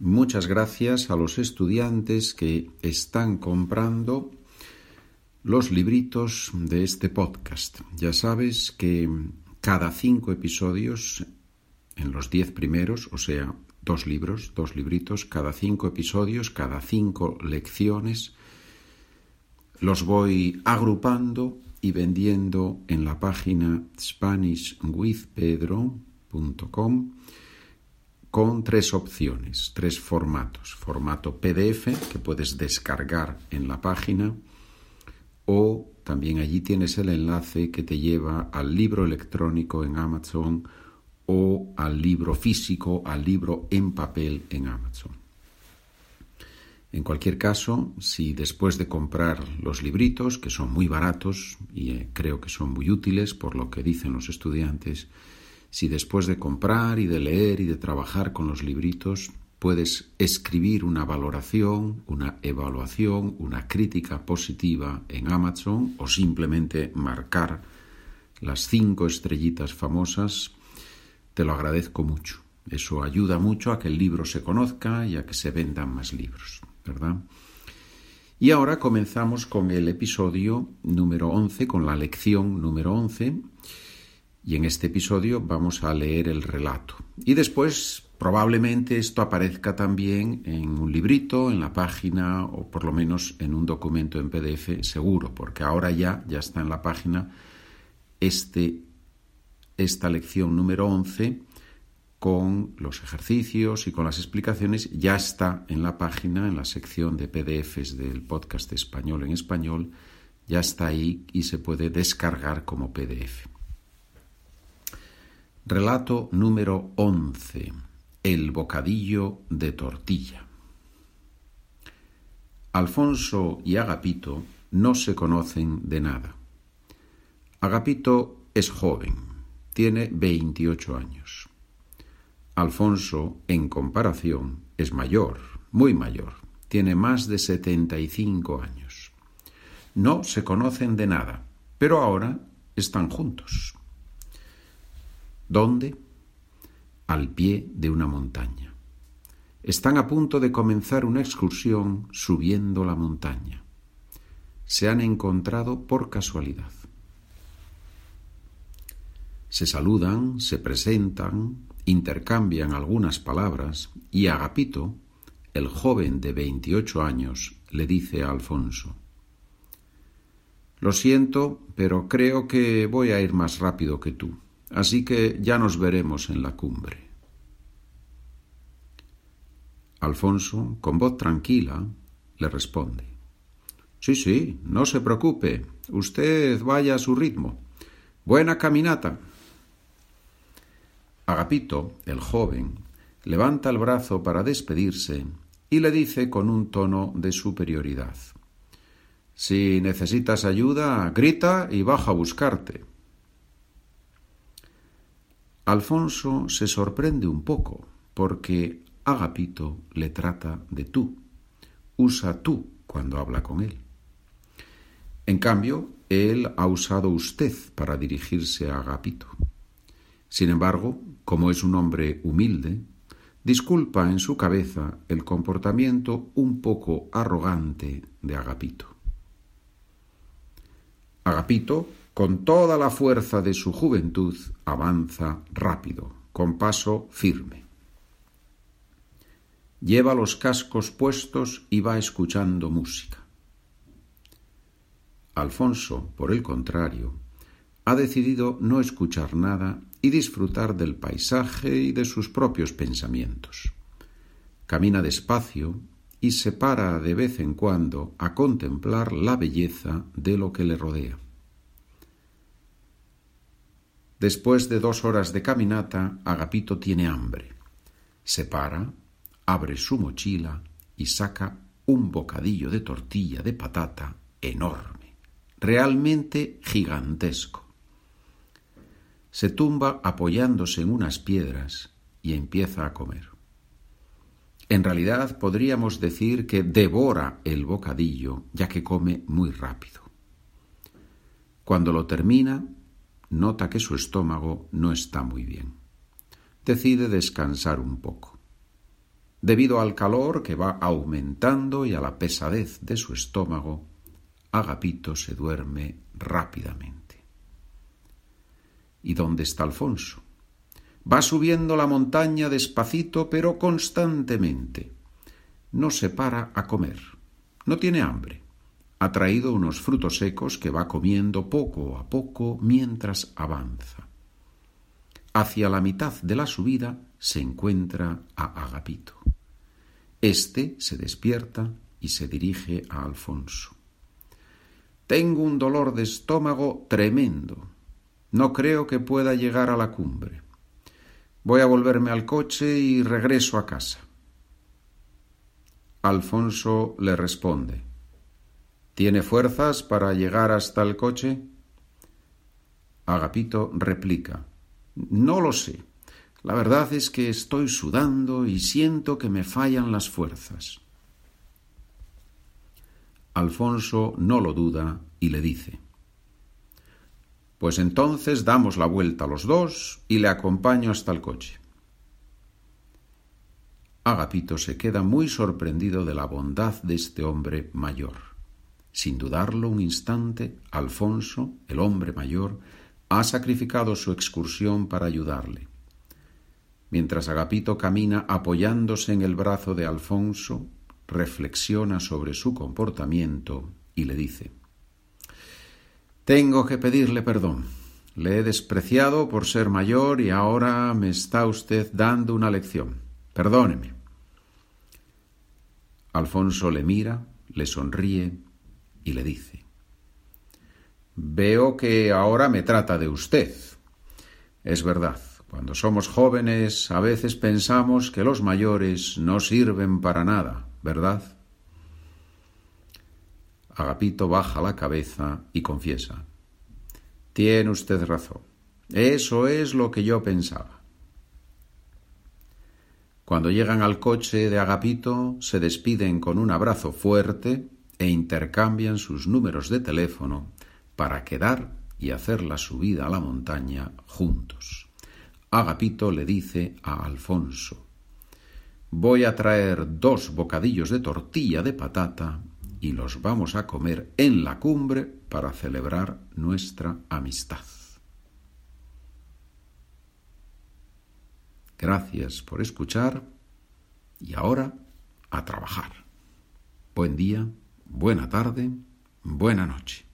Muchas gracias a los estudiantes que están comprando los libritos de este podcast. Ya sabes que cada cinco episodios, en los diez primeros, o sea, dos libros, dos libritos, cada cinco episodios, cada cinco lecciones, los voy agrupando y vendiendo en la página SpanishWithPedro.com con tres opciones, tres formatos. Formato PDF que puedes descargar en la página o también allí tienes el enlace que te lleva al libro electrónico en Amazon o al libro físico, al libro en papel en Amazon. En cualquier caso, si después de comprar los libritos, que son muy baratos y eh, creo que son muy útiles por lo que dicen los estudiantes, si después de comprar y de leer y de trabajar con los libritos puedes escribir una valoración, una evaluación, una crítica positiva en Amazon o simplemente marcar las cinco estrellitas famosas, te lo agradezco mucho. Eso ayuda mucho a que el libro se conozca y a que se vendan más libros, ¿verdad? Y ahora comenzamos con el episodio número 11, con la lección número 11 y en este episodio vamos a leer el relato. Y después probablemente esto aparezca también en un librito, en la página o por lo menos en un documento en PDF seguro, porque ahora ya, ya está en la página este, esta lección número 11 con los ejercicios y con las explicaciones ya está en la página, en la sección de PDFs del podcast español en español, ya está ahí y se puede descargar como PDF. Relato número 11. El bocadillo de tortilla. Alfonso y Agapito no se conocen de nada. Agapito es joven, tiene 28 años. Alfonso, en comparación, es mayor, muy mayor, tiene más de 75 años. No se conocen de nada, pero ahora están juntos. ¿Dónde? Al pie de una montaña. Están a punto de comenzar una excursión subiendo la montaña. Se han encontrado por casualidad. Se saludan, se presentan, intercambian algunas palabras y Agapito, el joven de veintiocho años, le dice a Alfonso Lo siento, pero creo que voy a ir más rápido que tú. Así que ya nos veremos en la cumbre. Alfonso, con voz tranquila, le responde. Sí, sí, no se preocupe. Usted vaya a su ritmo. Buena caminata. Agapito, el joven, levanta el brazo para despedirse y le dice con un tono de superioridad. Si necesitas ayuda, grita y baja a buscarte. Alfonso se sorprende un poco porque Agapito le trata de tú, usa tú cuando habla con él. En cambio, él ha usado usted para dirigirse a Agapito. Sin embargo, como es un hombre humilde, disculpa en su cabeza el comportamiento un poco arrogante de Agapito. Agapito con toda la fuerza de su juventud, avanza rápido, con paso firme. Lleva los cascos puestos y va escuchando música. Alfonso, por el contrario, ha decidido no escuchar nada y disfrutar del paisaje y de sus propios pensamientos. Camina despacio y se para de vez en cuando a contemplar la belleza de lo que le rodea. Después de dos horas de caminata, Agapito tiene hambre. Se para, abre su mochila y saca un bocadillo de tortilla de patata enorme, realmente gigantesco. Se tumba apoyándose en unas piedras y empieza a comer. En realidad podríamos decir que devora el bocadillo, ya que come muy rápido. Cuando lo termina, nota que su estómago no está muy bien. Decide descansar un poco. Debido al calor que va aumentando y a la pesadez de su estómago, Agapito se duerme rápidamente. ¿Y dónde está Alfonso? Va subiendo la montaña despacito pero constantemente. No se para a comer. No tiene hambre. Ha traído unos frutos secos que va comiendo poco a poco mientras avanza. Hacia la mitad de la subida se encuentra a Agapito. Este se despierta y se dirige a Alfonso. Tengo un dolor de estómago tremendo. No creo que pueda llegar a la cumbre. Voy a volverme al coche y regreso a casa. Alfonso le responde ¿Tiene fuerzas para llegar hasta el coche? Agapito replica No lo sé. La verdad es que estoy sudando y siento que me fallan las fuerzas. Alfonso no lo duda y le dice Pues entonces damos la vuelta los dos y le acompaño hasta el coche. Agapito se queda muy sorprendido de la bondad de este hombre mayor. Sin dudarlo un instante, Alfonso, el hombre mayor, ha sacrificado su excursión para ayudarle. Mientras Agapito camina apoyándose en el brazo de Alfonso, reflexiona sobre su comportamiento y le dice Tengo que pedirle perdón. Le he despreciado por ser mayor y ahora me está usted dando una lección. Perdóneme. Alfonso le mira, le sonríe y le dice Veo que ahora me trata de usted. Es verdad. Cuando somos jóvenes a veces pensamos que los mayores no sirven para nada, ¿verdad? Agapito baja la cabeza y confiesa. Tiene usted razón. Eso es lo que yo pensaba. Cuando llegan al coche de Agapito, se despiden con un abrazo fuerte e intercambian sus números de teléfono para quedar y hacer la subida a la montaña juntos. Agapito le dice a Alfonso Voy a traer dos bocadillos de tortilla de patata y los vamos a comer en la cumbre para celebrar nuestra amistad. Gracias por escuchar y ahora a trabajar. Buen día, buena tarde, buena noche.